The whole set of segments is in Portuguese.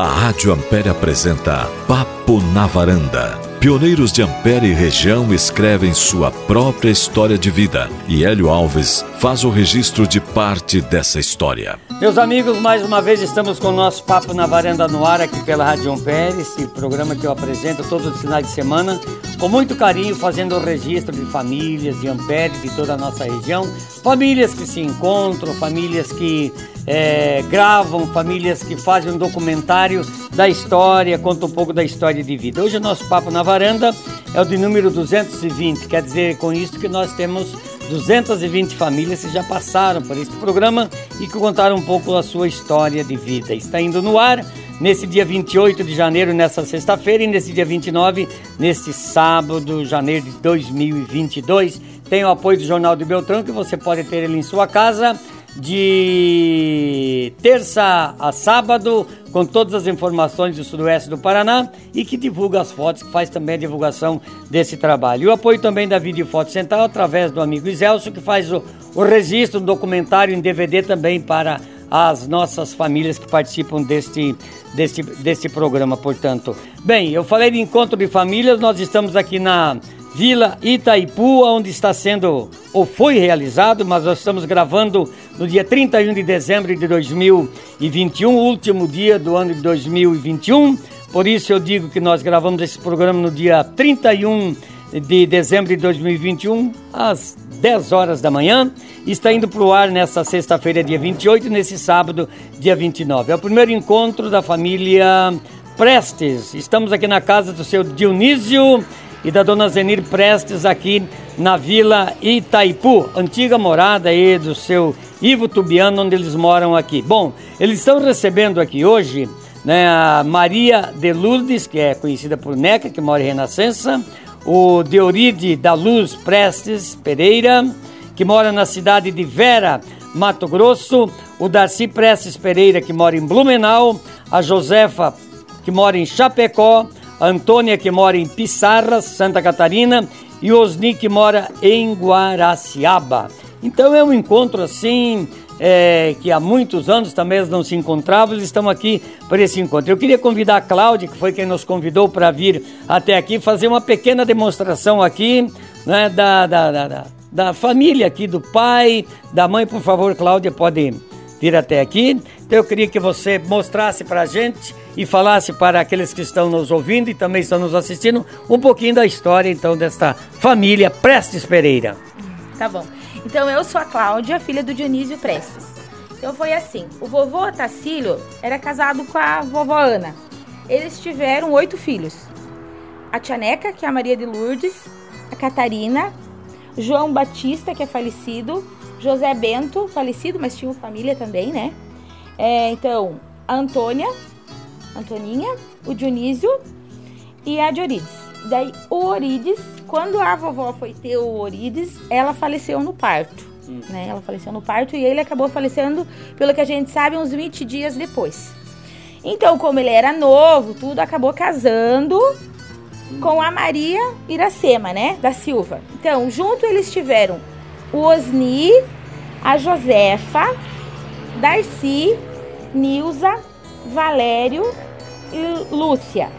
A Rádio Ampere apresenta Papo na Varanda. Pioneiros de Ampere e região escrevem sua própria história de vida e Hélio Alves faz o registro de parte dessa história. Meus amigos, mais uma vez estamos com o nosso Papo na Varanda no ar aqui pela Rádio Ampere, esse programa que eu apresento todos os finais de semana, com muito carinho, fazendo o registro de famílias de Ampere, de toda a nossa região, famílias que se encontram, famílias que é, gravam, famílias que fazem um documentário da história, conta um pouco da história de vida. Hoje o nosso Papo na Varanda é o de número 220, quer dizer com isso que nós temos 220 famílias que já passaram por este programa e que contaram um pouco a sua história de vida. Está indo no ar nesse dia 28 de janeiro, nessa sexta-feira, e nesse dia 29, neste sábado, janeiro de 2022. Tem o apoio do Jornal de Beltrão, que você pode ter ele em sua casa de terça a sábado, com todas as informações do sudoeste do Paraná e que divulga as fotos, que faz também a divulgação desse trabalho. E o apoio também da Vídeo Foto Central, através do amigo Iselso, que faz o, o registro do documentário em DVD também para as nossas famílias que participam deste, deste, deste programa, portanto. Bem, eu falei de encontro de famílias, nós estamos aqui na Vila Itaipu, onde está sendo ou foi realizado, mas nós estamos gravando no dia 31 de dezembro de 2021, último dia do ano de 2021. Por isso eu digo que nós gravamos esse programa no dia 31 de dezembro de 2021, às 10 horas da manhã. Está indo para o ar nesta sexta-feira, dia 28, e nesse sábado, dia 29. É o primeiro encontro da família Prestes. Estamos aqui na casa do seu Dionísio e da dona Zenir Prestes aqui na Vila Itaipu, antiga morada aí do seu Ivo Tubiano, onde eles moram aqui. Bom, eles estão recebendo aqui hoje né, a Maria de Lourdes, que é conhecida por Neca, que mora em Renascença, o Deoride da Luz Prestes Pereira, que mora na cidade de Vera, Mato Grosso, o Darcy Prestes Pereira, que mora em Blumenau, a Josefa, que mora em Chapecó, Antônia, que mora em Pissarras, Santa Catarina, e Osni, que mora em Guaraciaba. Então é um encontro assim, é, que há muitos anos também não se encontravam, eles estão aqui para esse encontro. Eu queria convidar a Cláudia, que foi quem nos convidou para vir até aqui, fazer uma pequena demonstração aqui né, da, da, da, da família aqui, do pai, da mãe. Por favor, Cláudia, pode vir até aqui. Então eu queria que você mostrasse para a gente e falasse para aqueles que estão nos ouvindo e também estão nos assistindo um pouquinho da história então desta família Prestes Pereira. Tá bom. Então eu sou a Cláudia, filha do Dionísio Prestes. Então foi assim, o vovô Tacílio era casado com a vovó Ana. Eles tiveram oito filhos. A tia Neca, que é a Maria de Lourdes, a Catarina, João Batista, que é falecido, José Bento, falecido, mas tinha família também, né? É, então, a Antônia, Antoninha, o Dionísio e a Diorides. Daí, o Orides, quando a vovó foi ter o Orides, ela faleceu no parto. Hum. Né? Ela faleceu no parto e ele acabou falecendo, pelo que a gente sabe, uns 20 dias depois. Então, como ele era novo, tudo acabou casando hum. com a Maria Iracema, né? Da Silva. Então, junto eles tiveram o Osni, a Josefa, Darcy, Nilza, Valério e Lúcia.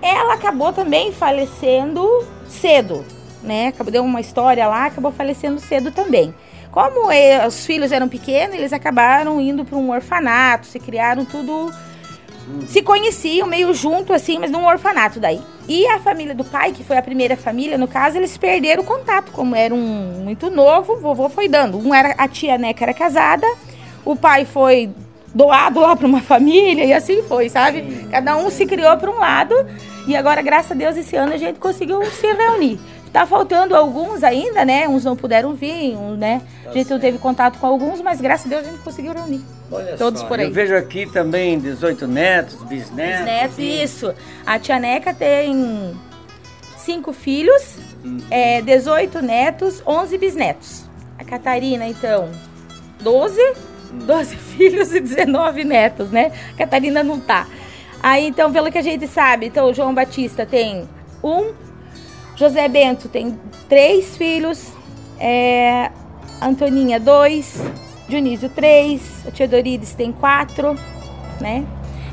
Ela acabou também falecendo cedo, né? Acabou deu uma história lá, acabou falecendo cedo também. Como os filhos eram pequenos, eles acabaram indo para um orfanato, se criaram tudo se conheciam meio junto assim, mas num orfanato daí. E a família do pai, que foi a primeira família, no caso, eles perderam o contato, como era um muito novo, vovô foi dando. Um era a tia que era casada, o pai foi doado lá para uma família e assim foi, sabe? Sim. Cada um se criou para um lado e agora, graças a Deus, esse ano a gente conseguiu se reunir. Tá faltando alguns ainda, né? Uns não puderam vir, um, né? Tá a gente não teve contato com alguns, mas graças a Deus a gente conseguiu reunir. Olha Todos só, por aí. Eu vejo aqui também 18 netos, bisnetos. Bisnetos, isso. A tia Neca tem cinco filhos, uhum. é, 18 netos, 11 bisnetos. A Catarina, então, 12 12 filhos e 19 netos, né? Catarina não tá. Aí, então, pelo que a gente sabe, então, João Batista tem um, José Bento tem três filhos, é, Antoninha, dois, Dionísio, três, a tia Dorides tem quatro, né?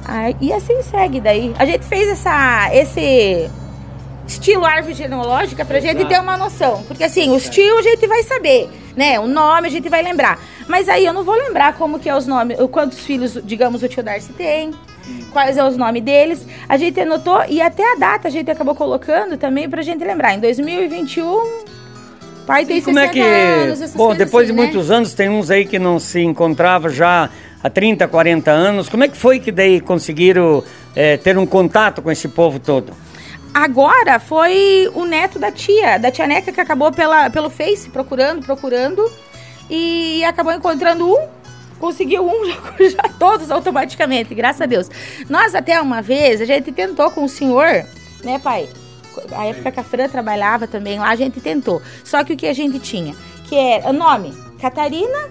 Aí, e assim segue daí. A gente fez essa, esse estilo árvore genealógica pra Exato. gente ter uma noção. Porque assim, o estilo a gente vai saber, né? O nome a gente vai lembrar. Mas aí eu não vou lembrar como que é os nomes, quantos filhos, digamos, o tio Darcy tem, quais é os nomes deles. A gente anotou e até a data a gente acabou colocando também pra gente lembrar. Em 2021, pai tem Sim, como é que anos, Bom, depois assim, de né? muitos anos tem uns aí que não se encontrava já há 30, 40 anos. Como é que foi que daí conseguiram é, ter um contato com esse povo todo? Agora foi o neto da tia, da tia Neca, que acabou pela, pelo Face procurando, procurando e acabou encontrando um. Conseguiu um, já, já todos automaticamente, graças a Deus. Nós até uma vez, a gente tentou com o senhor, né, pai? A época que a Fran trabalhava também lá, a gente tentou. Só que o que a gente tinha? Que era nome, Catarina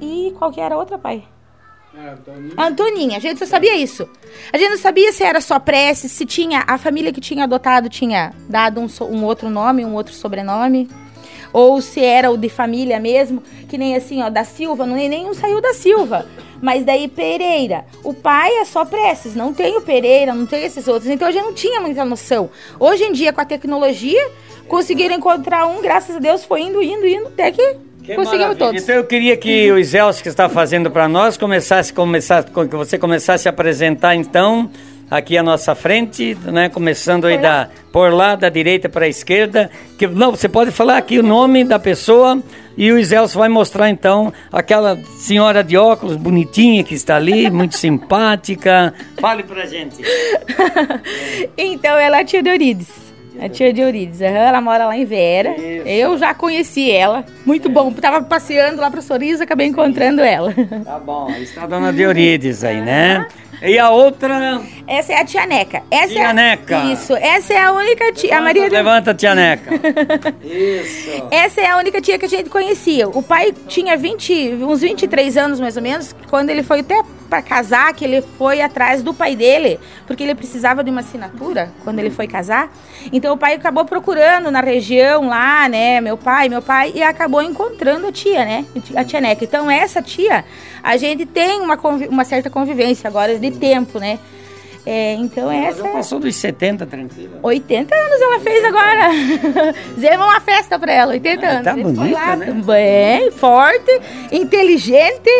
e qual que era a outra, pai? Antoninha. Antoninha, a gente só sabia isso. A gente não sabia se era só prece, se tinha a família que tinha adotado tinha dado um, um outro nome, um outro sobrenome. Ou se era o de família mesmo, que nem assim, ó, da Silva, não, nenhum saiu da Silva. Mas daí Pereira. O pai é só preces, não tem o Pereira, não tem esses outros. Então a gente não tinha muita noção. Hoje em dia, com a tecnologia, conseguiram encontrar um, graças a Deus, foi indo, indo, indo, até que que Conseguimos todos. Então eu queria que o Zelso que está fazendo para nós começasse, começasse, que você começasse a apresentar então aqui à nossa frente, né? Começando aí da por lá da direita para a esquerda. Que não, você pode falar aqui o nome da pessoa e o Zelso vai mostrar então aquela senhora de óculos bonitinha que está ali, muito simpática. Fale pra gente. então ela é a tia Dorides. A tia de Eurides, uhum, ela mora lá em Vera. Isso. Eu já conheci ela. Muito é. bom. Tava passeando lá pra Sorriso, acabei encontrando ela. Tá bom, está a dona de Eurides aí, né? E a outra? Essa é a tia Neca. Essa tia é Neca. Isso. Essa é a única tia. Levanta, a Maria levanta, tia Neca. Isso. Essa é a única tia que a gente conhecia. O pai tinha 20, uns 23 anos mais ou menos, quando ele foi até para casar, que ele foi atrás do pai dele, porque ele precisava de uma assinatura quando ele foi casar. Então o pai acabou procurando na região lá, né, meu pai, meu pai, e acabou encontrando a tia, né, a tia Neca. Então essa tia, a gente tem uma, uma certa convivência agora de tempo, né. É, então ela essa. Já passou dos 70, tranquilo. 80 anos ela fez agora. Fizemos uma festa pra ela, 80 ah, anos. Tá bonita, lá, né? Bem, forte, inteligente.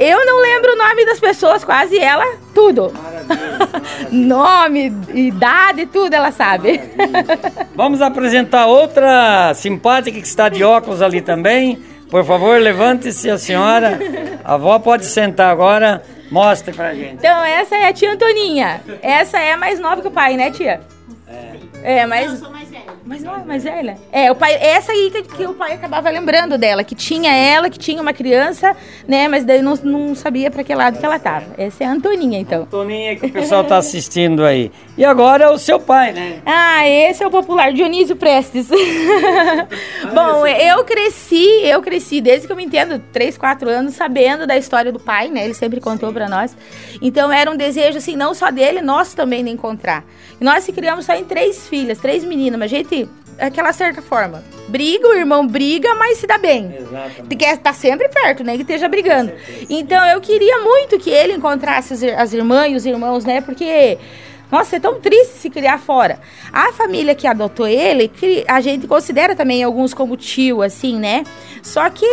Eu não lembro o nome das pessoas, quase ela, tudo. nome, idade, tudo ela sabe. Vamos apresentar outra simpática que está de óculos ali também. Por favor, levante-se a senhora. A avó pode sentar agora. Mostre pra gente. Então, essa é a tia Antoninha. Essa é a mais nova que o pai, né, tia? É. É, mas. Eu sou mais. Mas não é mais velha? É, o pai, essa aí que, que, o pai acabava lembrando dela, que tinha ela, que tinha uma criança, né? Mas daí não, não sabia para que lado que ela tava. Essa é a Antoninha, então. Antoninha que o pessoal tá assistindo aí. E agora o seu pai, né? Ah, esse é o popular Dionísio Prestes. Bom, eu cresci, eu cresci desde que eu me entendo, 3, 4 anos, sabendo da história do pai, né? Ele sempre contou para nós. Então era um desejo, assim, não só dele, nosso também de encontrar. E nós se criamos só em três filhas, três meninas, mas gente aquela certa forma. Briga, o irmão briga, mas se dá bem. Exatamente. Quer estar tá sempre perto, né? Que esteja brigando. Então eu queria muito que ele encontrasse as, as irmãs e os irmãos, né? Porque. Nossa, é tão triste se criar fora. A família que adotou ele, a gente considera também alguns como tio, assim, né? Só que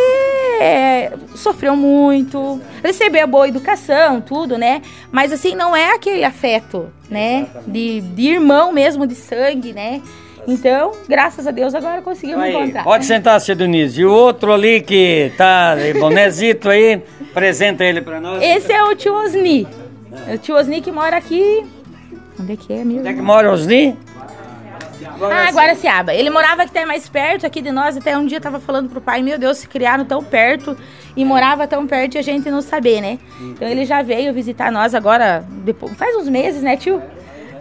é, sofreu muito, recebeu boa educação, tudo, né? Mas assim, não é aquele afeto, né? De, de irmão mesmo, de sangue, né? Então, graças a Deus, agora conseguimos aí, encontrar. Pode sentar, Denise. E o outro ali que tá bonézito aí, apresenta ele para nós. Esse é o tio Osni. É. O tio Osni que mora aqui. Onde é que é, meu? Onde é que mora o Osni? Ah, Guaraciaba. Ele morava até mais perto aqui de nós. Até um dia tava falando pro pai, meu Deus, se criaram tão perto e morava tão perto e a gente não saber, né? Então ele já veio visitar nós agora, depois, faz uns meses, né, tio?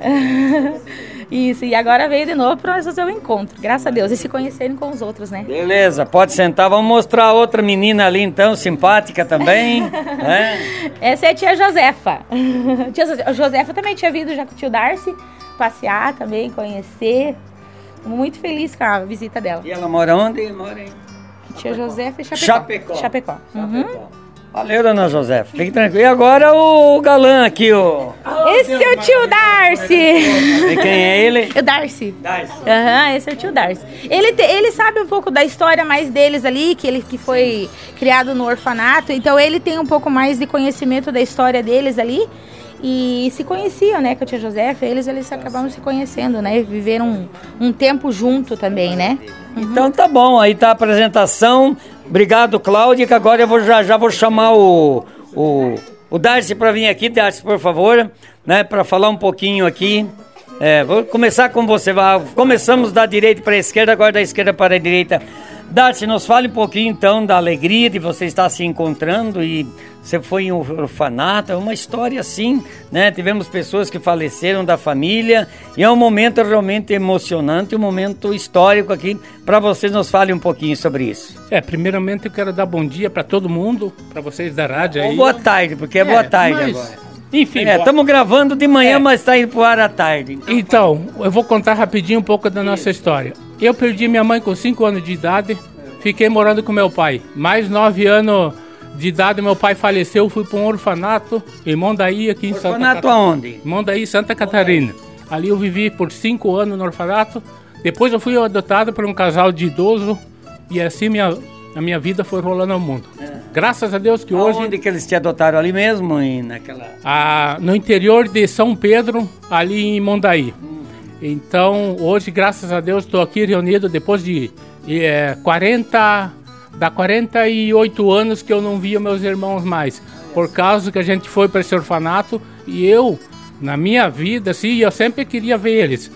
Isso, e agora veio de novo para nós fazer o encontro, graças a Deus, e se conhecerem com os outros, né? Beleza, pode sentar, vamos mostrar outra menina ali então, simpática também. né? Essa é a tia Josefa. tia Josefa também tinha vindo já com o tio Darcy passear também, conhecer. Muito feliz com a visita dela. E ela mora onde? Mora em Tia Josefa e Chapecó. Chapecó. Chapecó. Uhum. Valeu, dona José. Fique tranquilo. E agora o galã aqui, o. Esse é o tio Darcy. E quem é ele? O Darcy. Darcy. Aham, esse é o tio Darcy. Ele, te- ele sabe um pouco da história mais deles ali, que ele que foi criado no orfanato, então ele tem um pouco mais de conhecimento da história deles ali. E se conheciam, né, com a tia Josefa, eles, eles acabaram se conhecendo, né? Viveram um, um tempo junto também, né? Então tá bom, aí tá a apresentação. Obrigado, Cláudia, que agora eu vou, já, já vou chamar o, o, o Darcy para vir aqui. Darcy, por favor, né, para falar um pouquinho aqui. É, vou começar com você. Começamos da direita para a esquerda, agora da esquerda para a direita. Darcy, nos fale um pouquinho então da alegria de você estar se encontrando e você foi em um orfanato, é uma história assim, né? Tivemos pessoas que faleceram da família e é um momento realmente emocionante, um momento histórico aqui. Para vocês, nos fale um pouquinho sobre isso. É, primeiramente eu quero dar bom dia para todo mundo, para vocês da rádio aí. Ou boa tarde, porque é, boa tarde mas, agora. Enfim, É, estamos gravando de manhã, É. mas está indo pro ar à tarde. então, eu vou contar rapidinho um pouco da nossa história. Eu perdi minha mãe com 5 anos de idade, fiquei morando com meu pai. Mais 9 anos de idade, meu pai faleceu, fui para um orfanato em Mondaí, aqui em Santa Orfanato Catarina. aonde? Mondaí, Santa Catarina. Ali eu vivi por 5 anos no orfanato. Depois eu fui adotado por um casal de idoso e assim minha, a minha vida foi rolando ao mundo. Graças a Deus que hoje... Onde que eles te adotaram ali mesmo? E naquela... Ah, no interior de São Pedro, ali em Mondaí. Então, hoje, graças a Deus, estou aqui reunido depois de eh, 40, da 48 anos que eu não via meus irmãos mais. Por causa que a gente foi para esse orfanato e eu, na minha vida, assim, eu sempre queria ver eles.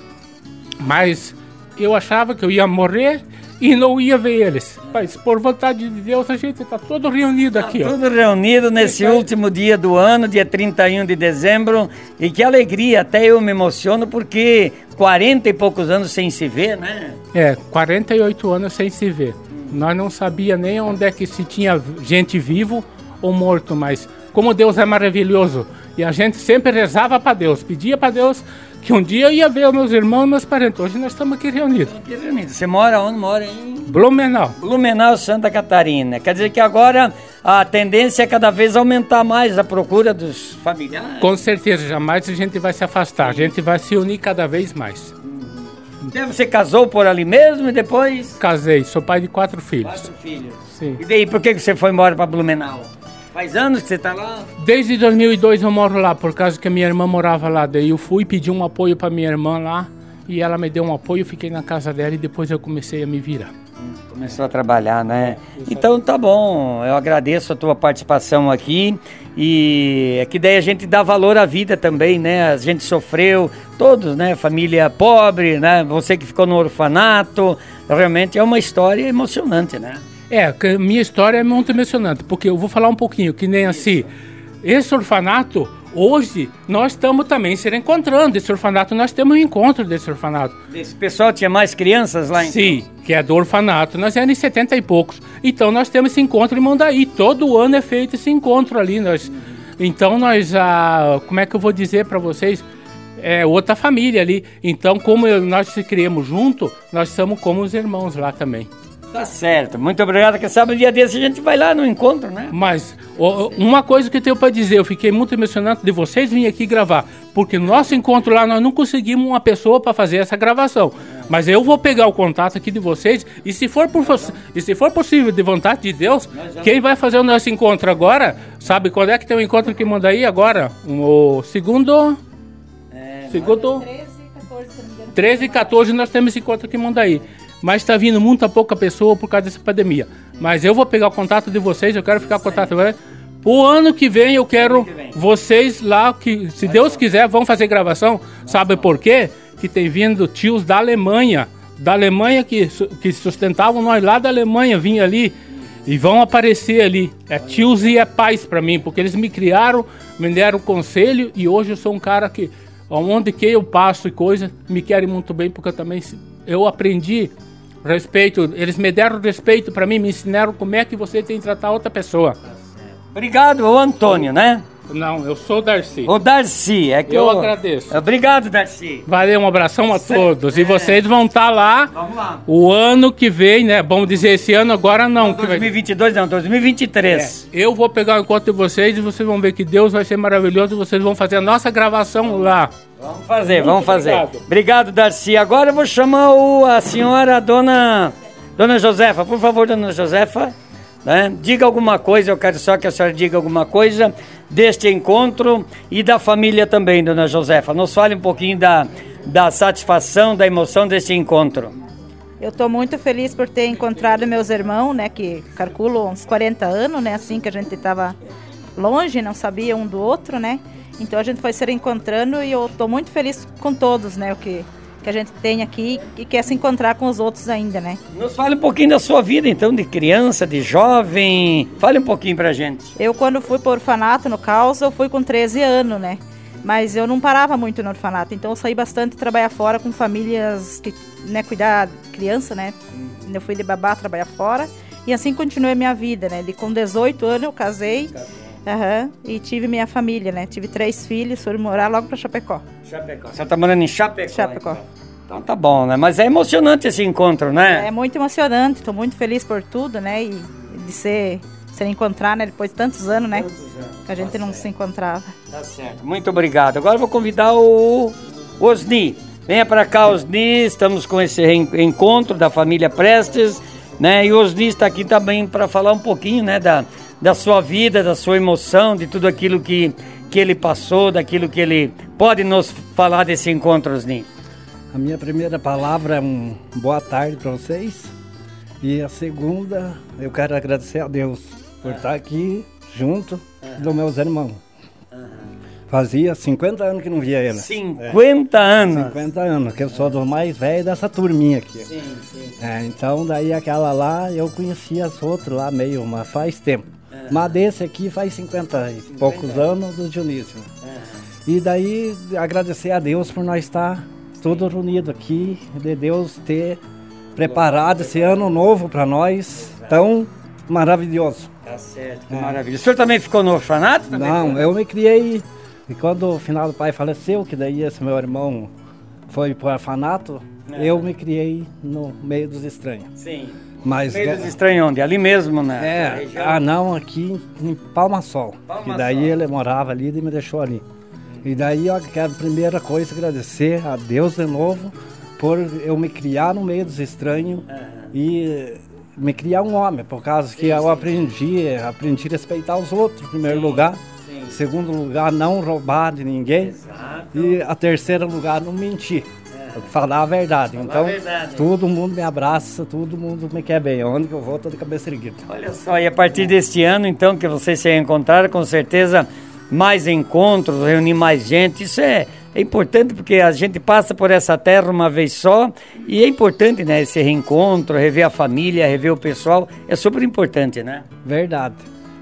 Mas eu achava que eu ia morrer e não ia ver eles. Mas por vontade de Deus, a gente está todo reunido aqui, ó. Tudo reunido nesse último dia do ano, dia 31 de dezembro. E que alegria, até eu me emociono, porque 40 e poucos anos sem se ver, né? É, 48 anos sem se ver. Nós não sabia nem onde é que se tinha gente vivo ou morto, mas como Deus é maravilhoso. E a gente sempre rezava para Deus, pedia para Deus que um dia eu ia ver os meus irmãos e meus parentes. Hoje nós estamos aqui reunidos. Aqui reunido. Você mora onde? Mora em Blumenau. Blumenau, Santa Catarina. Quer dizer que agora a tendência é cada vez aumentar mais a procura dos familiares. Com certeza, jamais a gente vai se afastar. A gente vai se unir cada vez mais. Então, Você casou por ali mesmo e depois... Casei, sou pai de quatro filhos. Quatro filhos. Sim. E daí, por que que você foi embora para Blumenau? Faz anos que você tá lá? Desde 2002 eu moro lá, por causa que a minha irmã morava lá. Daí eu fui pedir um apoio para minha irmã lá e ela me deu um apoio, fiquei na casa dela e depois eu comecei a me virar. Começou a trabalhar, né? Então tá bom, eu agradeço a tua participação aqui e é que daí a gente dá valor à vida também, né? A gente sofreu, todos, né? Família pobre, né? Você que ficou no orfanato, realmente é uma história emocionante, né? É, minha história é muito emocionante, porque eu vou falar um pouquinho, que nem assim, esse orfanato, hoje, nós estamos também se reencontrando, esse orfanato, nós temos um encontro desse orfanato. Esse pessoal tinha mais crianças lá em... Sim, que é do orfanato. Nós éramos em 70 e poucos. Então nós temos esse encontro em Mondaí. Todo ano é feito esse encontro ali. Nós, então nós, ah, como é que eu vou dizer para vocês? É outra família ali. Então, como nós se criamos junto, nós somos como os irmãos lá também. Tá certo, muito obrigado, que sabe, um dia desse a gente vai lá no encontro, né? Mas ó, uma coisa que eu tenho para dizer, eu fiquei muito emocionado de vocês virem aqui gravar, porque no nosso encontro lá nós não conseguimos uma pessoa para fazer essa gravação. Mas eu vou pegar o contato aqui de vocês e se for por e se for possível de vontade de Deus, quem vai fazer o nosso encontro agora, sabe quando é que tem o encontro que manda aí agora? O segundo segundo 13 e 14 nós temos esse encontro aqui em Mondaí. Mas está vindo muita pouca pessoa por causa dessa pandemia. Mas eu vou pegar o contato de vocês, eu quero ficar com o contato agora. O ano que vem eu quero vocês lá, que se Deus quiser, vão fazer gravação. Sabe por quê? Que tem vindo tios da Alemanha. Da Alemanha que, que sustentavam nós lá da Alemanha, vinha ali. E vão aparecer ali. É tios e é pais para mim, porque eles me criaram, me deram conselho e hoje eu sou um cara que, onde que eu passo e coisa, me querem muito bem, porque eu também eu aprendi respeito. Eles me deram respeito para mim, me ensinaram como é que você tem que tratar outra pessoa. Obrigado, Antônio, né? Não, eu sou o Darcy. O Darcy, é que Eu eu, agradeço. Obrigado, Darcy. Valeu, um abração a todos. E É. vocês vão estar lá Vamos lá. o ano que vem, né? Vamos dizer esse ano, agora não. vai- 2022 não, 2023. Eu vou pegar o encontro de vocês e vocês vão ver que Deus vai ser maravilhoso e vocês vão fazer a nossa gravação lá. Vamos fazer, vamos fazer. obrigado. Obrigado, Darcy. Agora eu vou chamar o, a senhora, a dona, dona Josefa. Por favor, dona Josefa, né? diga alguma coisa. Eu quero só que a senhora diga alguma coisa deste encontro e da família também, dona Josefa. Nos fale um pouquinho da, da satisfação, da emoção deste encontro. Eu estou muito feliz por ter encontrado meus irmãos, né, que calculo uns 40 anos, né, assim que a gente estava longe, não sabia um do outro, né? Então a gente foi se reencontrando e eu estou muito feliz com todos, né, o que que a gente tem aqui e quer se encontrar com os outros ainda, né? Nos fale um pouquinho da sua vida, então, de criança, de jovem. Fale um pouquinho pra gente. Eu quando fui para o orfanato no Caos, eu fui com 13 anos, né? Mas eu não parava muito no orfanato, então eu saí bastante trabalhar fora com famílias que, né, cuidar criança, né? Eu fui de babá trabalhar fora e assim continuei a minha vida, né? De com 18 anos eu casei, aham, e tive minha família, né? Tive três filhos, fui morar logo para Chapecó. Chapecó. Você tá morando em Chapecó? Chapecó. Então. Então tá bom, né? Mas é emocionante esse encontro, né? É muito emocionante, estou muito feliz por tudo, né? E de ser, se encontrar, né? Depois de tantos anos, né? Que a gente não se encontrava. Tá certo. Muito obrigado. Agora eu vou convidar o Osni. Venha para cá, Osni. Estamos com esse encontro da família Prestes, né? E o Osni está aqui também para falar um pouquinho, né, da, da sua vida, da sua emoção, de tudo aquilo que, que ele passou, daquilo que ele pode nos falar desse encontro, Osni. A minha primeira palavra é um boa tarde para vocês. E a segunda, eu quero agradecer a Deus por estar aqui junto dos meus irmãos. Fazia 50 anos que não via eles. 50 anos. 50 anos, que eu sou do mais velho dessa turminha aqui. Sim, sim. É, então daí aquela lá, eu conhecia as outras lá meio, mas faz tempo. Mas desse aqui faz 50 e poucos anos do Dionísio. E daí agradecer a Deus por nós estar todos reunidos aqui, de Deus ter preparado esse ano novo para nós, tão maravilhoso. Tá certo, que maravilha. O senhor também ficou no orfanato? Também Não, foi? eu me criei, e quando o final do pai faleceu, que daí esse meu irmão foi para o orfanato, eu me criei no meio dos estranhos. Sim. Mas Meio dos estranhos onde? Ali mesmo, né? É, ah não, aqui em Palma Sol. Palma que daí Sol. ele morava ali e me deixou ali. E daí eu quero primeira coisa agradecer a Deus de novo por eu me criar no meio dos estranhos e me criar um homem, por causa que eu aprendi, aprendi a respeitar os outros em primeiro lugar. Em segundo lugar, não roubar de ninguém. E a terceiro lugar, não mentir. Falar a verdade. então, a verdade. todo mundo me abraça, todo mundo me quer bem. Onde que eu vou, tô de cabeça erguida. Olha só, e a partir deste ano, então, que vocês se encontraram, com certeza, mais encontros, reunir mais gente, isso é, é importante porque a gente passa por essa terra uma vez só e é importante, né, esse reencontro, rever a família, rever o pessoal, é super importante, né? Verdade.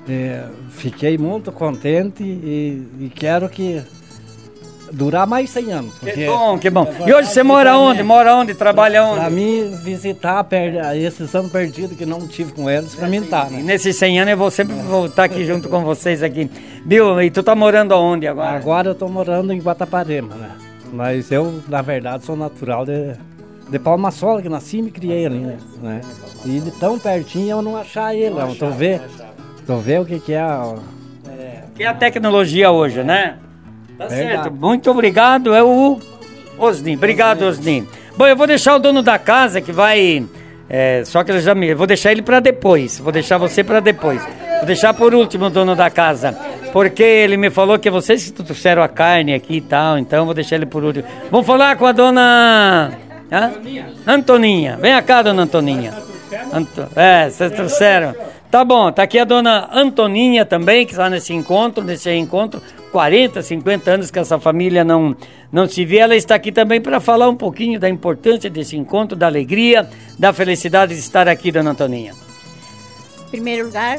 É, fiquei muito contente e, e quero que durar mais 100 anos. Que bom, que bom. E hoje você mora onde? Mora onde? Trabalha onde? mim, visitar per- esses anos perdidos que não tive com eles, para mim tá. Né? nesses 100 anos eu vou sempre voltar aqui junto com vocês aqui. Bill, e tu tá morando aonde agora? Agora eu tô morando em Guataparema, né? Mas eu, na verdade, sou natural de, de Palma Sola, que nasci e me criei ali, né? E de tão pertinho eu não achar ele, eu tô vendo, tô vendo o que que é... ó. Que é a tecnologia hoje, né? Tá Verdade. certo. Muito obrigado. É o Osni. Obrigado, Osni. Bom, eu vou deixar o dono da casa que vai. é, só que ele já me. Vou deixar ele para depois. Vou deixar você para depois. Vou deixar por último o dono da casa. Porque ele me falou que vocês que trouxeram a carne aqui e tal. Então vou deixar ele por último. Vamos falar com a dona. Hã? Antoninha. Vem cá, dona Antoninha. Anto... É, vocês trouxeram. Tá bom, tá aqui a dona Antoninha também, que está nesse encontro, nesse encontro. 40, 50 anos que essa família não, não se vê. Ela está aqui também para falar um pouquinho da importância desse encontro, da alegria, da felicidade de estar aqui, dona Antoninha. Em primeiro lugar,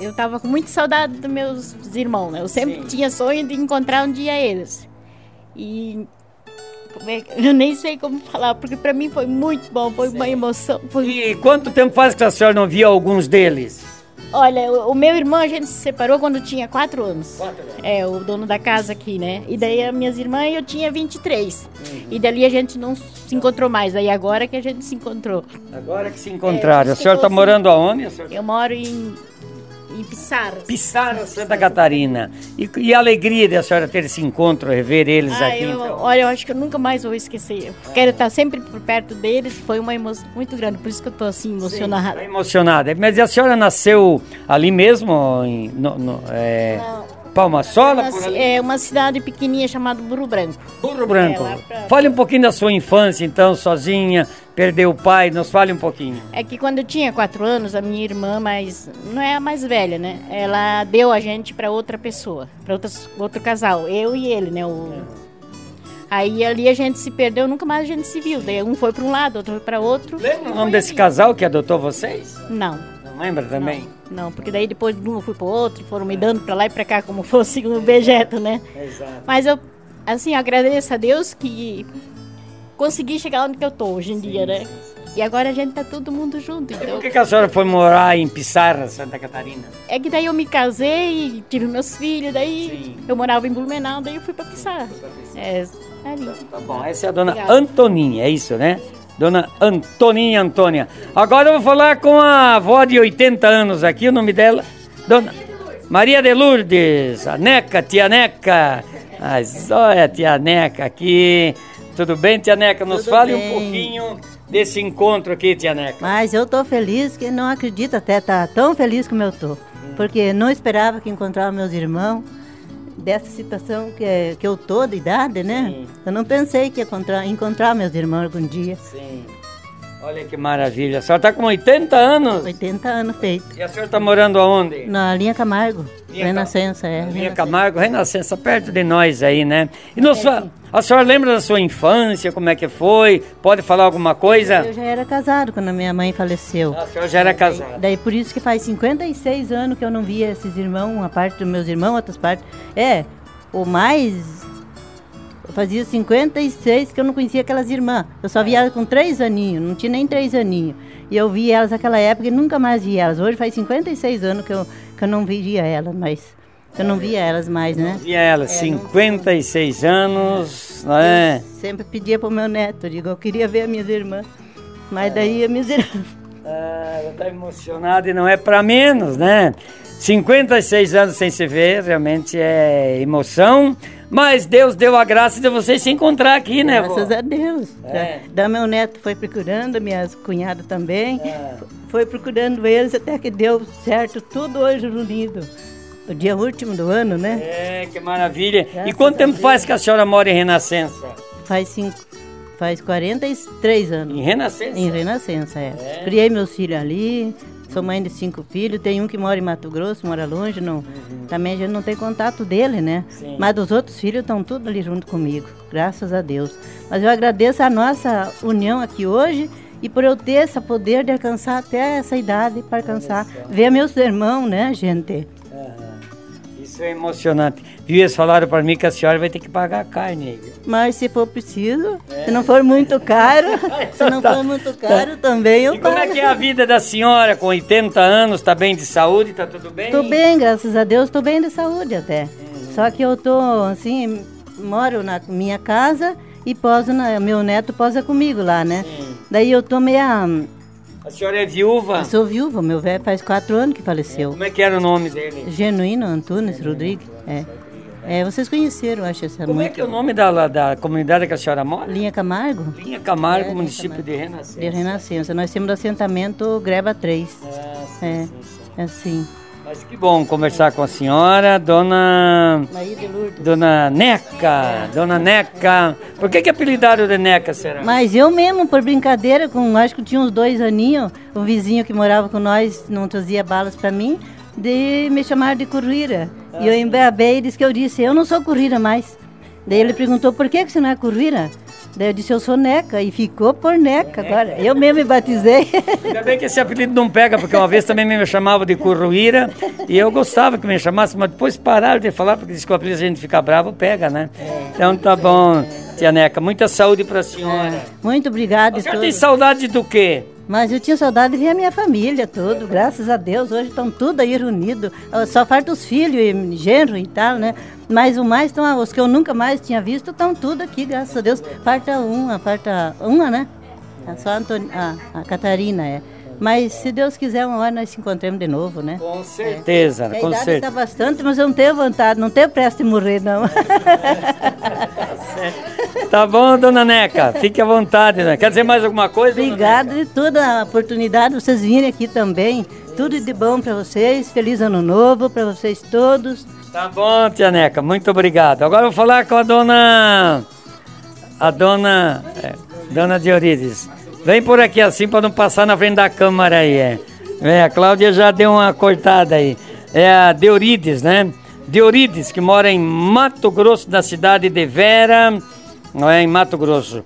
eu tava com muita saudade dos meus irmãos, né? Eu sempre tinha sonho de encontrar um dia eles. E é eu nem sei como falar, porque para mim foi muito bom, foi uma emoção. Foi... E quanto tempo faz que a senhora não via alguns deles? Olha, o, o meu irmão, a gente se separou quando tinha 4 anos. É, o dono da casa aqui, né? E daí as minhas irmãs, eu tinha 23. E dali a gente não se encontrou mais. Daí agora que a gente se encontrou. Agora que se encontraram. É, a senhora está morando aonde? A senhora... Eu moro em, em Pissarras. Pissarra, Santa Catarina. E, e a alegria de a senhora ter esse encontro, rever eles Ah, aqui. eu- então. Olha, eu acho que eu nunca mais vou esquecer. Eu quero estar sempre por perto deles. Foi uma emoção muito grande, por isso que eu tô assim emocionada. Tá emocionada. Mas a senhora nasceu ali mesmo? Em, no, no, é, Palma Sola? por ali? É uma cidade pequenininha chamada Burro Branco. Burro Branco. É, pra- Fale um pouquinho da sua infância, então, sozinha, perdeu o pai, nos fale um pouquinho. É que quando eu tinha quatro anos, a minha irmã, mas não é a mais velha, né? Ela deu a gente para outra pessoa, para outro casal, eu e ele, né? O... Aí ali a gente se perdeu, nunca mais a gente se viu. Daí um foi para um lado, outro foi para outro. Lembra o nome desse casal que adotou vocês? Não. Não lembra também? Não, porque daí depois de um eu fui pro outro, foram me dando para lá e para cá como fosse um objeto, né? Exato. Mas eu, assim, agradeço a Deus que consegui chegar onde que eu tô hoje em dia, né? E agora a gente tá todo mundo junto, E então... por que, que a senhora foi morar em Pissarra, Santa Catarina? É que daí eu me casei, tive meus filhos, daí Sim. eu morava em Blumenau, daí eu fui pra Pissarra. É, ali. Tá bom, essa é a dona Obrigada. Antoninha, é isso, né? Dona Antoninha Antônia. Agora eu vou falar com a avó de 80 anos aqui, o nome dela? Dona Maria de Lourdes, a Neca, tia Neca. Mas olha a tia Neca aqui. Tudo bem, tia Neca? Nos Tudo fale um bem. pouquinho desse encontro aqui, tia Neca. Mas eu tô feliz que não acredito até estar tão feliz como eu tô. Porque não esperava que encontrava meus irmãos dessa situação que, que eu tô de idade, né? Sim. Eu não pensei que ia encontrar, encontrar meus irmãos algum dia. Sim. Olha que maravilha. A senhora está com 80 anos? 80 anos feito. E a senhora está morando aonde? Na linha Camargo, Linha Renascença, é. Linha Renascença. Camargo, Renascença, perto de nós aí, né? E nos É, fa- a senhora lembra da sua infância, como é que foi? Pode falar alguma coisa? Eu já era casado quando a minha mãe faleceu. A senhora já era casada. Daí por isso que faz 56 anos que eu não via esses irmãos, uma parte dos meus irmãos, outras partes. É, o mais. Eu fazia 56 que eu não conhecia aquelas irmãs. Eu só via elas com três aninhos, não tinha nem três aninhos. E eu vi elas naquela época e nunca mais vi elas. Hoje faz 56 anos que eu, que eu não via elas, mas. Eu não via elas mais, né? E ela, É, 56 anos, não é? Sempre pedia pro meu neto, eu digo, eu queria ver as minhas irmãs. Mas daí as minhas irmãs. Ah, ela tá emocionada e não é para menos, né? 56 anos sem se ver, realmente é emoção. Mas Deus deu a graça de vocês se encontrar aqui, né, vó? Graças a Deus. É. Da meu neto foi procurando, minhas cunhadas também. É. Foi procurando eles até que deu certo tudo hoje unido. O dia último do ano, né? É, que maravilha. e Graças quanto a tempo Deus. faz que a senhora mora em Renascença? Faz cinco, faz 43 anos. Em Renascença? Em Renascença, é. Criei meus filhos ali, sou mãe de cinco filhos, tem um que mora em Mato Grosso, mora longe, não, também a gente não tem contato dele, né? Uhum. Sim. Mas os outros filhos estão tudo ali junto comigo, graças a Deus. Mas eu agradeço a nossa união aqui hoje e por eu ter esse poder de alcançar até essa idade para alcançar, ver meus irmãos, né, gente? Aham. Isso é emocionante. Viu, eles falaram para mim que a senhora vai ter que pagar a carne? Mas se for preciso, se não for muito caro, se não for muito caro também eu E como é pago. que é a vida da senhora com 80 anos? Tá bem de saúde? Tá tudo bem? Tô bem, graças a Deus, tô bem de saúde até. Só que eu tô, assim, moro na minha casa e poso na, meu neto posa comigo lá, né? Sim. Daí eu tô meia... A senhora é viúva? Eu sou viúva, meu velho faz quatro anos que faleceu. Como é que era o nome dele? Genuíno Antunes Rodrigues, é. É, vocês conheceram, acho, essa Como é muito. que é o nome da, da comunidade que a senhora mora? Linha Camargo, Linha Camargo, É, município Camargo. de Renascença. de Renascença. Nós temos do assentamento Greba 3. Ah, sim, É, sim, sim. assim. Mas que bom conversar com a senhora, dona... Maria de Lourdes. Dona Neca, Dona Neca. Por que que apelidaram de Neca, será? Mas eu mesmo, por brincadeira, com acho que tinha uns dois aninhos, o vizinho que morava com nós não trazia balas pra mim, de me chamar de Currira. e eu embeabei e disse que eu disse, eu não sou Currira mais. Daí ele perguntou, por que, que você não é Currira? Daí eu disse, eu sou Neca, e ficou por Neca agora. Eu mesmo me batizei. Ainda bem que esse apelido não pega, porque uma vez também me chamavam de Curruíra e eu gostava que me chamasse, mas depois pararam de falar, porque diz que o apelido se a gente ficar bravo, pega, né? Então tá bom, tia Neca. Muita saúde pra senhora. Muito obrigada senhora tem saudade do quê? Mas eu tinha saudade de ver a minha família, tudo, graças a Deus. Hoje estão tudo aí reunidos. Só falta os filhos e genro e tal, né? Mas o mais, tão, os que eu nunca mais tinha visto, estão tudo aqui, graças a Deus. Falta uma, falta uma, né? Só a, a, a Catarina é. Mas se Deus quiser, uma hora nós se encontremos de novo, né? Com certeza, É. A com idade certeza. está bastante, mas eu não tenho vontade, não tenho pressa de morrer, não. Tá bom, dona Neca? Fique à vontade, né? Quer dizer mais alguma coisa? dona Obrigada de toda a oportunidade, vocês virem aqui também. Tudo de bom para vocês, feliz ano novo para vocês todos. Tá bom, tia Neca, muito obrigado. Agora eu vou falar com a dona. A dona. É, dona Diorides. Vem por aqui assim para não passar na frente da câmara aí. É. É, a Cláudia já deu uma cortada aí. É a Deurides, né? Deurides, que mora em Mato Grosso, na cidade de Vera, não é? Em Mato Grosso.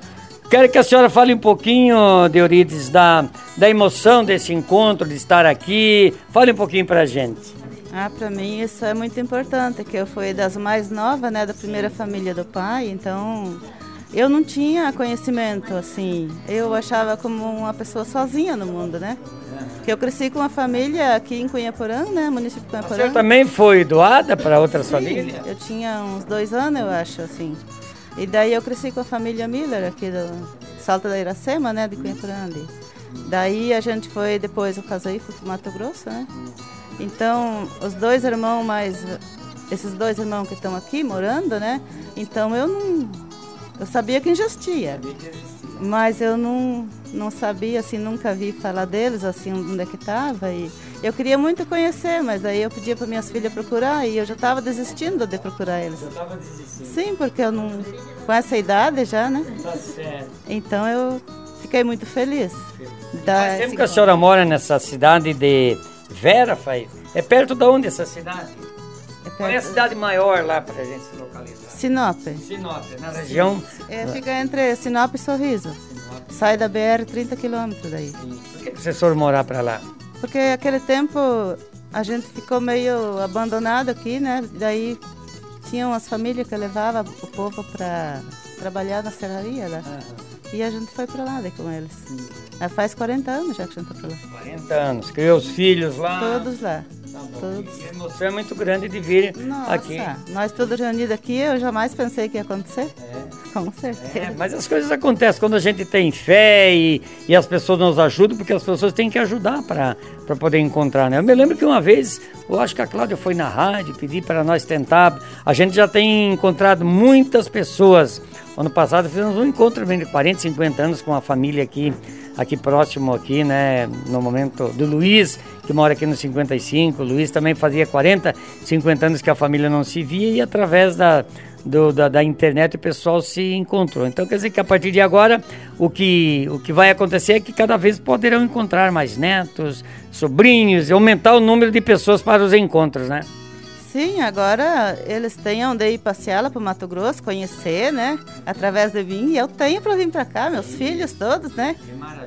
Quero que a senhora fale um pouquinho, Deurides, da, da emoção desse encontro, de estar aqui. Fale um pouquinho pra gente. Ah, para mim isso é muito importante, que eu fui das mais novas, né, da primeira família do pai, então eu não tinha conhecimento assim. Eu achava como uma pessoa sozinha no mundo, né? Que eu cresci com uma família aqui em Cunhaporã, né, município de Cunhaporã. senhora também foi doada para outras Sim, famílias? Eu tinha uns dois anos, eu acho, assim. E daí eu cresci com a família Miller aqui do Salto da Iracema, né, de Cunhaporã ali. Daí a gente foi, depois eu casei, fui para Mato Grosso, né? Então, os dois irmãos mais... Esses dois irmãos que estão aqui morando, né? Então eu não... Eu sabia que existia. Mas eu não, não sabia, assim, nunca vi falar deles, assim, onde é que estava. E eu queria muito conhecer, mas aí eu pedia para minhas filhas procurar e eu já estava desistindo de procurar eles. Sim, porque eu não... Com essa idade já, né? Tá certo. Então eu fiquei muito feliz. Da, Faz tempo que a senhora mora nessa cidade de Vera, faz? É perto de onde essa cidade? É Qual é a perto- cidade maior lá pra gente se localizar? Sinop. Sinop, na região. É, fica entre Sinop e Sorriso. Sai da BR 30 quilômetros daí. Por que vocês foram morar pra lá? Porque aquele tempo a gente ficou meio abandonado aqui, né? Daí tinha umas famílias que levavam o povo para trabalhar na serraria lá. E a gente foi para lá daí com eles. Já faz 40 anos já que a gente tá para lá. 40 anos. Criou os filhos lá. Todos lá. Tá. Todos. E a emoção é muito grande de vir Nossa, aqui. nós todos reunidos aqui, eu jamais pensei que ia acontecer. Com certeza. É, mas as coisas acontecem quando a gente tem fé e, e as pessoas nos ajudam, porque as pessoas têm que ajudar para poder encontrar, né? Eu me lembro que uma vez, eu acho que a Cláudia foi na rádio pedir para nós tentar. A gente já tem encontrado muitas pessoas. Ano passado fizemos um encontro de 40, 50 anos com a família aqui, aqui próximo aqui, né? No momento do Luiz, que mora aqui no 55. O Luiz também fazia 40, 50 anos que a família não se via e através da, do- da, da internet o pessoal se encontrou. Então quer dizer que a partir de agora o que, o que vai acontecer é que cada vez poderão encontrar mais netos, sobrinhos, e aumentar o número de pessoas para os encontros, né? Sim, agora eles têm onde ir passear lá para Mato Grosso, conhecer, né? Através de mim. E eu tenho para vir para cá, meus filhos todos, né?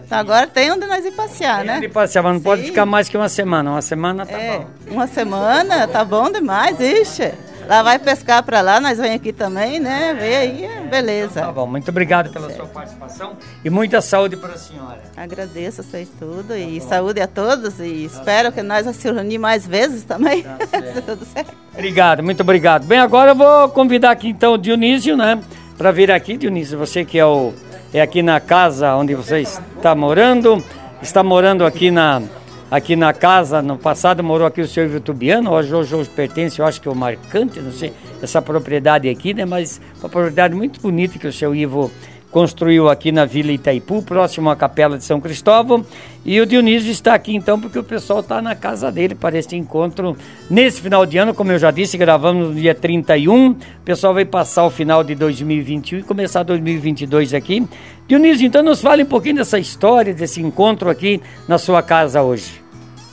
Então agora tem onde nós ir passear, né? De passear, mas não pode Sim. ficar mais que uma semana. Uma semana tá É, bom. uma semana, tá bom demais, ixi. Lá vai pescar para lá, nós vem aqui também, né? Vê aí, é, Tá beleza. bom, muito obrigado pela sua participação e muita saúde para a senhora. Agradeço vocês tudo e saúde a todos e espero que nós se reunir mais vezes também. Se tudo certo. Obrigado, muito obrigado. Bem, agora eu vou convidar aqui então o Dionísio, né? Para vir aqui, Dionísio, você que é o é aqui na casa onde você está morando, está morando aqui na aqui na casa, no passado morou aqui o senhor Ivo Tubiano, hoje, hoje, hoje pertence, eu acho que é o Marcante, não sei, essa propriedade aqui, né? Mas uma propriedade muito bonita que o seu Ivo construiu aqui na Vila Itaipu, próximo à Capela de São Cristóvão. E o Dionísio está aqui então porque o pessoal está na casa dele para este encontro nesse final de ano, como eu já disse, gravamos no dia 31. O pessoal vai passar o final de 2021 e começar 2022 aqui. Dionísio, então nos fale um pouquinho dessa história, desse encontro aqui na sua casa hoje.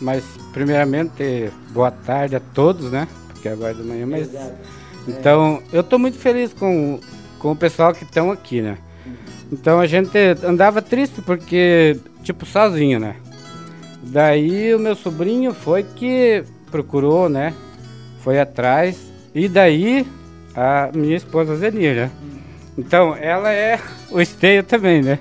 Mas, primeiramente, boa tarde a todos, né? Porque agora de manhã, mas... Então, eu estou muito feliz com, com o pessoal que estão aqui, né? Então, a gente andava triste porque, tipo, sozinho, né? Daí, o meu sobrinho foi que procurou, né? Foi atrás. E daí, a minha esposa Zenir, né? Então, ela é o esteio também, né?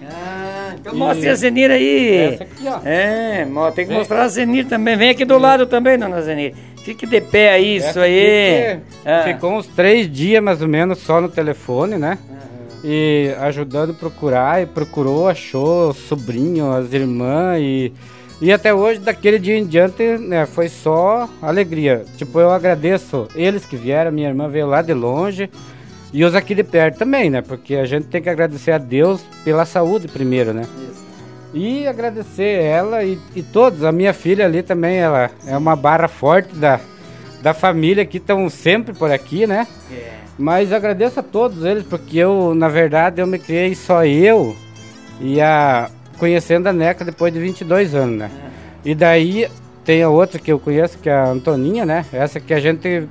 Então mostre a Zenir aí. Essa aqui, ó. É, tem que Vem. mostrar a Zenir também. Vem aqui do lado também, dona Zenir. Fique de pé aí, isso Essa aí. aqui que Ah. Ficou uns três dias mais ou menos só no telefone, né? E ajudando a procurar, e procurou, achou o sobrinho, as irmãs e. E até hoje, daquele dia em diante, né, foi só alegria. Tipo, eu agradeço eles que vieram, minha irmã veio lá de longe e os aqui de perto também, né? Porque a gente tem que agradecer a Deus pela saúde primeiro, né? E agradecer ela e, e todos. A minha filha ali também, ela é uma barra forte da, da família que estão sempre por aqui, né? Mas agradeço a todos eles, porque eu, na verdade, eu me criei só eu e a conhecendo a Neca depois de 22 anos, né? E daí tem a outra que eu conheço, que é a Antoninha, né? Essa que a gente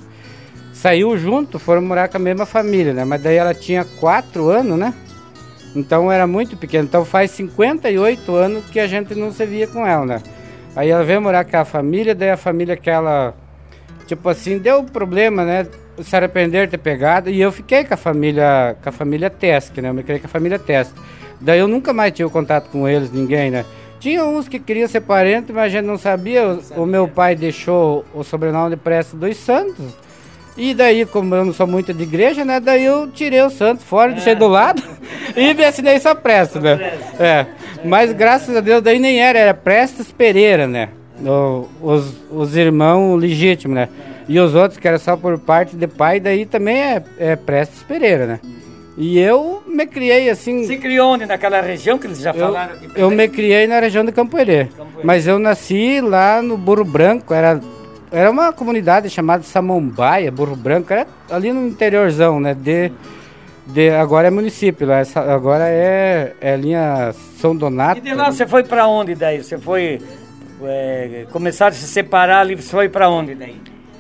saiu junto, foram morar com a mesma família, né? Mas daí ela tinha 4 anos, né? Então era muito pequena. Então faz 58 anos que a gente não se via com ela, né? Aí ela veio morar com a família, daí a família que ela, tipo assim, deu problema, né? Se arrepender de ter pegado. E eu fiquei com a família, com a família Tesk, né? Eu me criei com a família Tesk. Daí eu nunca mais tive contato com eles, ninguém, né? Tinha uns que queriam ser parente, mas a gente não sabia. O, o meu pai deixou o sobrenome de Prestes dos Santos. E daí, como eu não sou muito de igreja, né? Daí eu tirei o santo fora, deixei do lado e me assinei só Prestes, né? É. Mas graças a Deus daí nem era, era Prestes Pereira, né? O- os, os irmãos legítimos, né? E os outros que era só por parte de pai, daí também é, é Prestes Pereira, né? E eu me criei assim. Se criou onde? Naquela região que eles já Eu, falaram aqui? eu me criei na região de Campo Herê. Mas eu nasci lá no Burro Branco, era, era uma comunidade chamada Samambaia, Burro Branco, era ali no interiorzão, né? De, de, agora é município, lá, agora é, é linha São Donato. E de lá você foi pra onde daí? Você foi. É, começaram a se separar ali, você foi pra onde daí?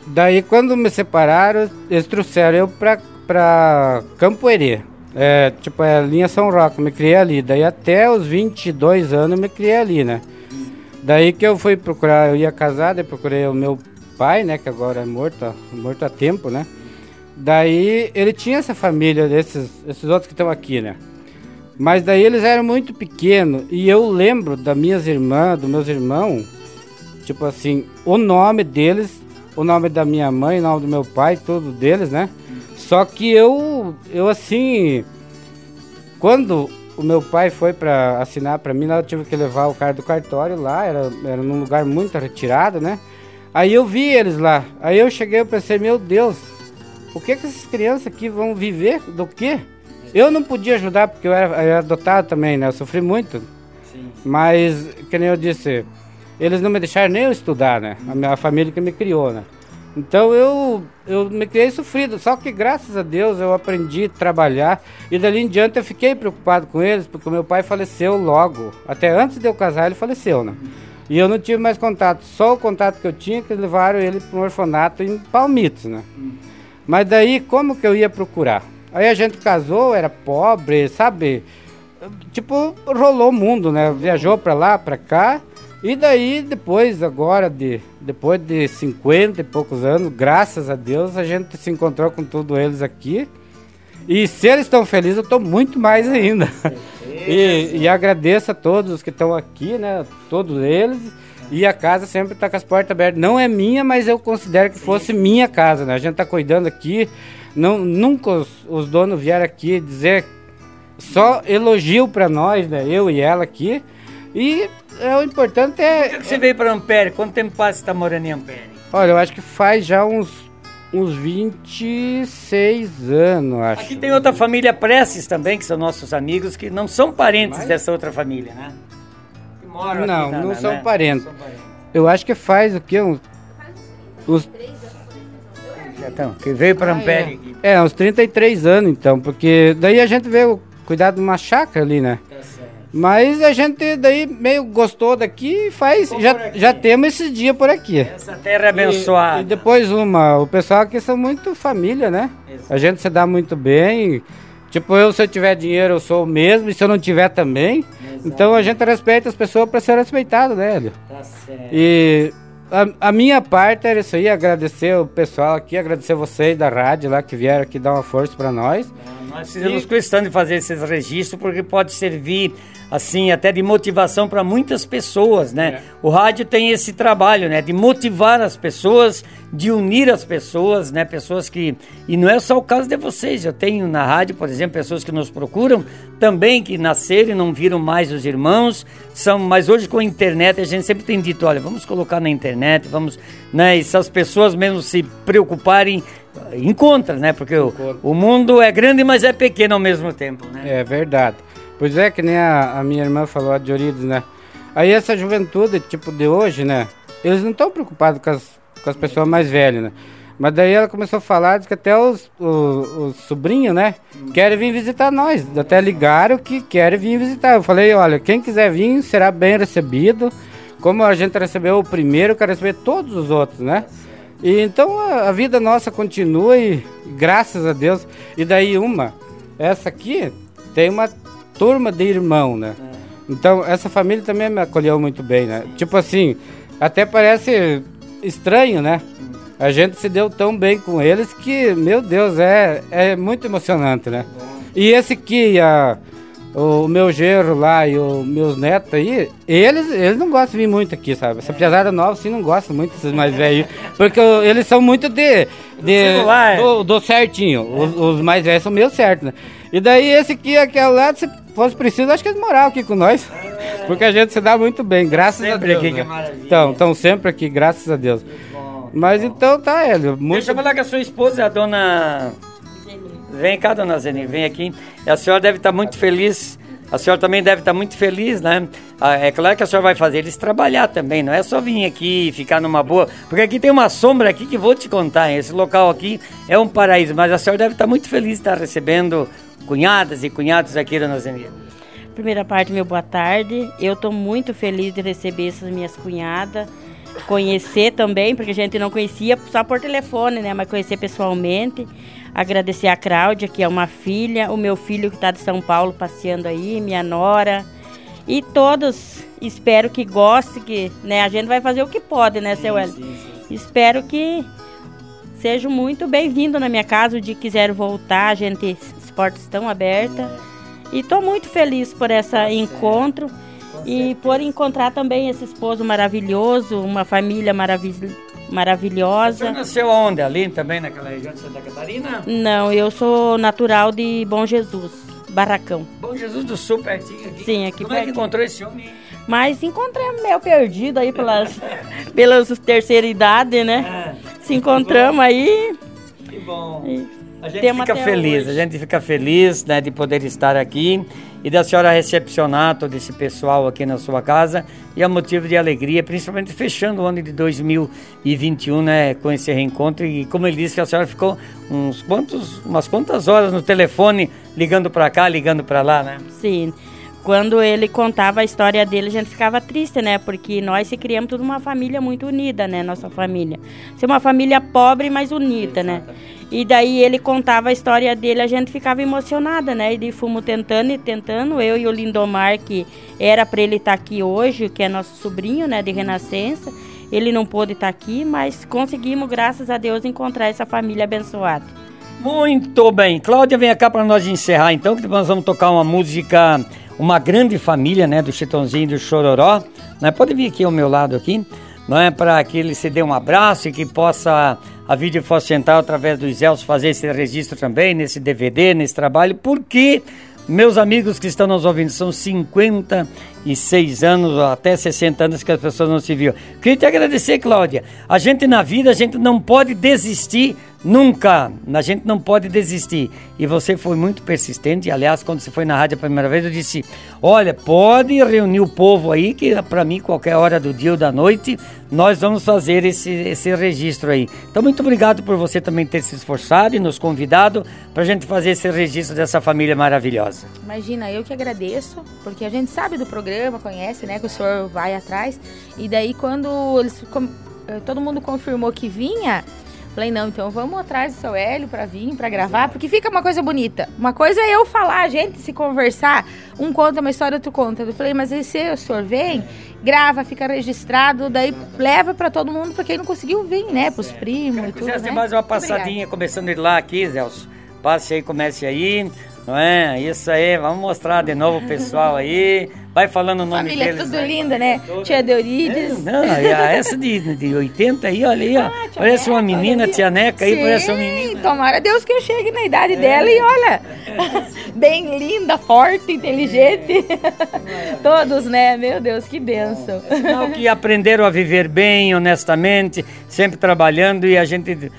Daí quando me separaram, eles trouxeram eu pra, pra Campo Herê. É, tipo, é a linha São Roque, me criei ali. Daí até os 22 anos me criei ali, né? Daí que eu fui procurar, eu ia casar, daí procurei o meu pai, né? Que agora é morto, morto há tempo, né? Daí ele tinha essa família desses esses outros que estão aqui, né? Mas daí eles eram muito pequenos e eu lembro das minhas irmãs, dos meus irmãos, tipo assim, o nome deles, o nome da minha mãe, o nome do meu pai, tudo deles, né? Só que eu, eu assim, quando o meu pai foi para assinar para mim, eu tive que levar o cara do cartório lá, era, era num lugar muito retirado, né? Aí eu vi eles lá, aí eu cheguei e pensei, meu Deus, o que que essas crianças aqui vão viver do quê? Eu não podia ajudar porque eu era, eu era adotado também, né? Eu sofri muito. Mas, que nem eu disse, eles não me deixaram nem eu estudar, né? A minha família que me criou, né? Então eu, eu me criei sofrido, só que graças a Deus eu aprendi a trabalhar e dali em diante eu fiquei preocupado com eles, porque o meu pai faleceu logo. Até antes de eu casar ele faleceu, né? E eu não tive mais contato, só o contato que eu tinha que levaram ele para um orfanato em Palmitos, né? Mas daí como que eu ia procurar? Aí a gente casou, era pobre, sabe? Tipo, rolou o mundo, né? Viajou pra lá, pra cá. E daí, depois, agora, de, depois de 50 e poucos anos, graças a Deus, a gente se encontrou com todos eles aqui. E se eles estão felizes, eu estou muito mais ainda. E, e agradeço a todos os que estão aqui, né? Todos eles. E a casa sempre está com as portas abertas. Não é minha, mas eu considero que fosse minha casa, né? A gente está cuidando aqui. Não, nunca os, os donos vieram aqui dizer só elogio para nós, né? Eu e ela aqui. E é, o importante Por que é. que você veio pra Ampere? Quanto tempo que você tá morando em Ampere? Olha, eu acho que faz já uns, uns 26 anos, acho. Aqui tem outra família Prestes também, que são nossos amigos, que não são parentes dessa outra família, né? Que moram aqui Não, na- não são né? parentes. Não são parentes. Eu acho que faz o quê? Uns, uns, Já estão, que veio pra Ampere. aqui. é, uns 33 anos então, porque daí a gente veio cuidar de uma chácara ali, né? Certo. Mas a gente daí meio gostou daqui e faz, já, já temos esses dias por aqui. Essa terra é abençoada. E, e depois uma, o pessoal aqui são muito família, né? A gente se dá muito bem. Tipo, eu se eu tiver dinheiro eu sou o mesmo, e se eu não tiver também. Então a gente respeita as pessoas para ser respeitado, né, Hélio? Tá certo. E a, a minha parte era isso aí, agradecer o pessoal aqui, agradecer vocês da rádio lá que vieram aqui dar uma força para nós. Ah, Nós fizemos questão de fazer esses registros porque pode servir assim até de motivação para muitas pessoas, né? O rádio tem esse trabalho, né, de motivar as pessoas, de unir as pessoas, né, pessoas que e não é só o caso de vocês. Eu tenho na rádio, por exemplo, pessoas que nos procuram também que nasceram e não viram mais os irmãos, são, mas hoje com a internet a gente sempre tem dito, olha, vamos colocar na internet, vamos, né, e se as pessoas mesmo se preocuparem encontra, né? Porque o, o mundo é grande, mas é pequeno ao mesmo tempo, né? É verdade. Pois é, que nem a, a minha irmã falou, a Diorides, né? Aí essa juventude, tipo, de hoje, né? Eles não estão preocupados com as, com as pessoas mais velhas, né? Mas daí ela começou a falar diz que até os, os, os sobrinhos, né? Querem vir visitar nós. Até ligaram que querem vir visitar. Eu falei, olha, quem quiser vir será bem recebido. Como a gente recebeu o primeiro, quero receber todos os outros, né? E então a, a vida nossa continua e graças a Deus. E daí uma, essa aqui tem uma turma de irmão, né? Então essa família também me acolheu muito bem, né? Tipo assim, até parece estranho, né? A gente se deu tão bem com eles que, meu Deus, é, é muito emocionante, né? E esse aqui, a, o meu genro lá e os meus netos aí, eles, eles não gostam de vir muito aqui, sabe? Essa piazada nova, sim, não gosta muito desses mais velhos. Porque eles são muito de... de celular. do, do certinho. Os, os mais velhos são meio certos, né? E daí esse aqui, aquele lado, se fosse preciso, acho que eles moravam aqui com nós. Porque a gente se dá muito bem, graças Sempre a Deus. aqui, que né? maravilha. Então, estão sempre aqui, graças a Deus. Mas então tá, Hélio. Muito... Deixa eu falar que a sua esposa é a dona. Vem cá, dona Zeni, vem aqui. A senhora deve estar muito feliz. A senhora também deve estar muito feliz, né? Ah, É claro que a senhora vai fazer eles trabalhar também, não é só vir aqui e ficar numa boa. Porque aqui tem uma sombra aqui que vou te contar. Esse local aqui é um paraíso, mas a senhora deve estar muito feliz de estar recebendo cunhadas e cunhados aqui, dona Zeni. Primeira parte, meu boa tarde. Eu estou muito feliz de receber essas minhas cunhadas. Conhecer também, porque a gente não conhecia só por telefone, né? Mas conhecer pessoalmente. Agradecer a Cláudia, que é uma filha, o meu filho que está de São Paulo passeando aí, minha nora. E todos, espero que gostem, que né, a gente vai fazer o que pode, né, seu Hélio? Espero que sejam muito bem-vindos na minha casa. O dia que quiser voltar, a gente, portas estão abertas. E estou muito feliz por esse encontro e por encontrar também esse esposo maravilhoso, uma família maravi A senhora maravilhosa. nasceu aonde? Ali também, naquela região de Santa Catarina? Não, eu sou natural de Bom Jesus, Barracão. Bom Jesus do Sul, pertinho aqui. Sim, aqui Como é que pertinho. encontrou esse homem? Mas encontrei meio perdido aí pelas, pelas terceira idade, né? Se encontramos aí. Que bom. e A gente temos fica feliz, hoje. a gente fica feliz né, de poder estar aqui e da senhora recepcionar todo esse pessoal aqui na sua casa e é um motivo de alegria, principalmente fechando o ano de 2021, né, com esse reencontro e como ele disse que a senhora ficou uns quantos, umas quantas horas no telefone ligando para cá, ligando para lá, né? Sim. Quando ele contava a história dele, a gente ficava triste, né? Porque nós se criamos toda uma família muito unida, né? Nossa família. Ser uma família pobre, mas unida, né? E daí ele contava a história dele, a gente ficava emocionada, né? E fomos tentando e tentando, eu e o Lindomar, que era para ele estar aqui hoje, que é nosso sobrinho, né? De Renascença. Ele não pôde estar aqui, mas conseguimos, graças a Deus, encontrar essa família abençoada. Muito bem. Cláudia, vem cá para nós encerrar então, que nós vamos tocar uma música, uma grande família, né, do Chitãozinho e do Chororó. Né? Pode vir aqui ao meu lado aqui, não é para que ele se dê um abraço e que possa a Vídeo Fosse Central através dos Elsos fazer esse registro também nesse DVD, nesse trabalho, porque meus amigos que estão nos ouvindo, são 56 anos, até 60 anos que as pessoas não se viram. Queria te agradecer, Cláudia. A gente na vida, a gente não pode desistir nunca. A gente não pode desistir. E você foi muito persistente. Aliás, quando você foi na rádio a primeira vez, eu disse: Olha, pode reunir o povo aí, que para mim, qualquer hora do dia ou da noite, nós vamos fazer esse, esse registro aí. Então, muito obrigado por você também ter se esforçado e nos convidado para a gente fazer esse registro dessa família maravilhosa. Imagina, eu que agradeço, porque a gente sabe do programa, conhece, né, que o senhor vai atrás. E daí quando eles eh, todo mundo confirmou que vinha, falei, não, então vamos atrás do seu Hélio para vir, para gravar, porque fica uma coisa bonita. Uma coisa é eu falar, a gente se conversar, um conta uma história, outro conta. Eu falei, mas aí se o senhor vem, grava, fica registrado, daí leva para todo mundo, para quem não conseguiu vir, né, pros primos e tudo, né? mais uma passadinha, começando de lá aqui, Zelso. passe aí, comece aí. Não é? Isso aí, vamos mostrar de novo o pessoal aí. Vai falando o nome Família deles. tudo aí. linda, né? Tia Deurides. Não, e a- essa de, de 80 aí, olha aí, ó. parece uma menina, tia Neca aí, Sim, parece uma menina. tomara Deus que eu chegue na idade dela e olha, bem linda, forte, inteligente. Todos, né? Meu Deus, que benção. Sinal que aprenderam a viver bem, honestamente, sempre trabalhando e a gente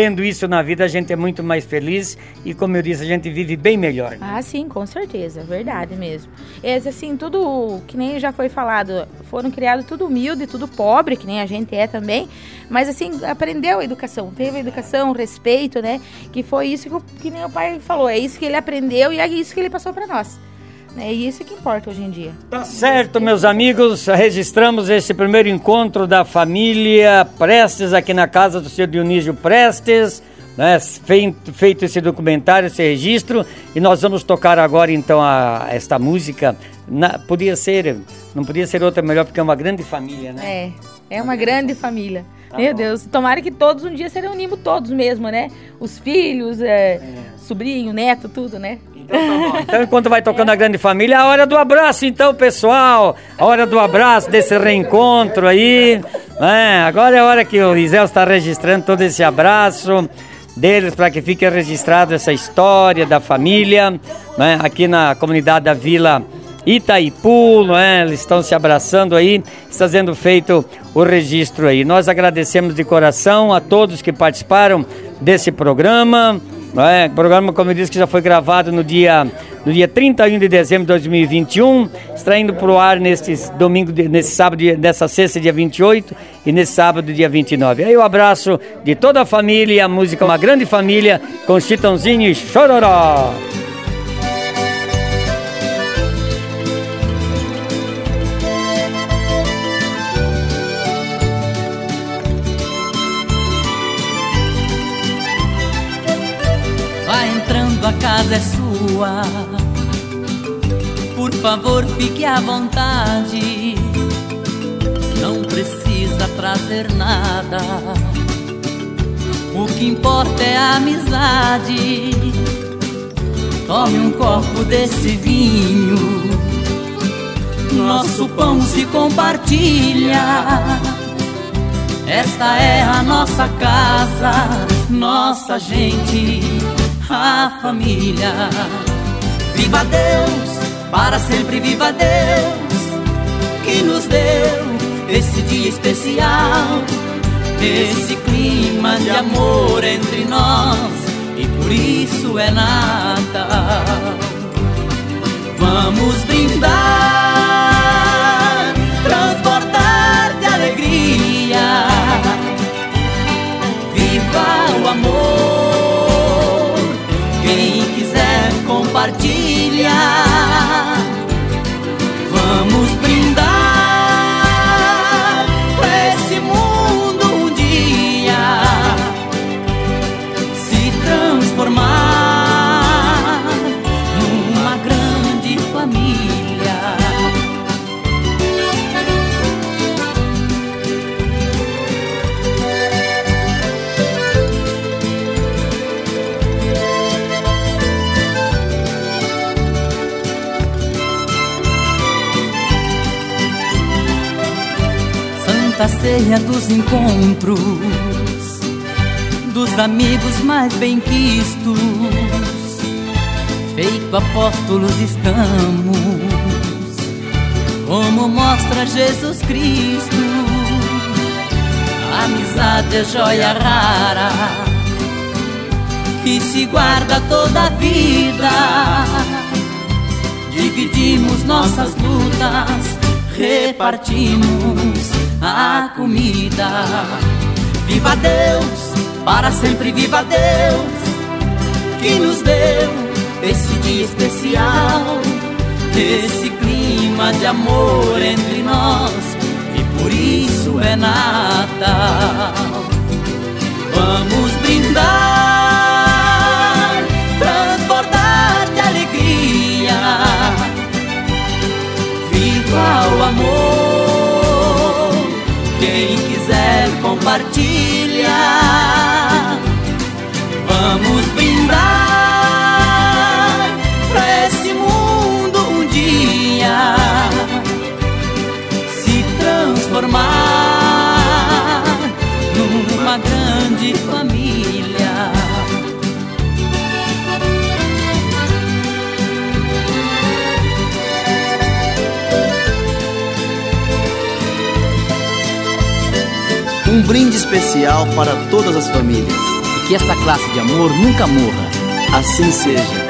tendo isso na vida, a gente é muito mais feliz e, como eu disse, a gente vive bem melhor. Ah, sim, com certeza, verdade mesmo. É assim, tudo que nem já foi falado, foram criados tudo humilde, tudo pobre, que nem a gente é também, mas assim, aprendeu a educação, teve a educação, respeito, né? Que foi isso que, o- que nem o pai falou, é isso que ele aprendeu e é isso que ele passou para nós. É isso que importa hoje em dia. Tá certo, meus amigos, registramos esse primeiro encontro da família Prestes aqui na casa do seu Dionísio Prestes, né? Feito, feito esse documentário, esse registro, e nós vamos tocar agora então a, esta música. Na, podia ser, não podia ser outra melhor porque é uma grande família, né? É, é uma grande família. Meu Deus, tomara que todos um dia se reunimos todos mesmo, né? Os filhos, é, sobrinho, neto, tudo, né? Então, enquanto vai tocando a grande família, a hora do abraço, então, pessoal. A hora do abraço, desse reencontro aí. É, agora é a hora que o Isel está registrando todo esse abraço deles para que fique registrado essa história da família, né? Aqui na comunidade da Vila Itaipu, não é? Eles estão se abraçando aí, está sendo feito o registro aí. Nós agradecemos de coração a todos que participaram desse programa. É? Programa, como eu disse, que já foi gravado no dia, no dia 31 de dezembro de 2021, extraindo para o ar neste domingo, nesse sábado, nessa sexta, dia 28, e nesse sábado, dia 29. Aí o abraço de toda a família, a música Uma Grande Família, com Chitãozinho e Chororó. Entrando, a casa é sua. Por favor, fique à vontade. Não precisa trazer nada. O que importa é a amizade. Tome um copo desse vinho. Nosso pão se compartilha. Esta é a nossa casa, nossa gente, a família. Viva Deus, para sempre viva Deus, que nos deu esse dia especial, esse clima de amor entre nós, e por isso é Natal. Vamos brindar, transbordar de alegria. Viva o amor, compartilha. Santa Ceia dos encontros dos amigos mais bem quistos, feito apóstolos estamos, como mostra Jesus Cristo. A amizade é joia rara que se guarda toda a vida. Dividimos nossas lutas, repartimos a comida. Viva Deus, para sempre viva Deus, que nos deu esse dia especial, esse clima de amor entre nós, e por isso é especial para todas as famílias. E que esta classe de amor nunca morra. Assim seja.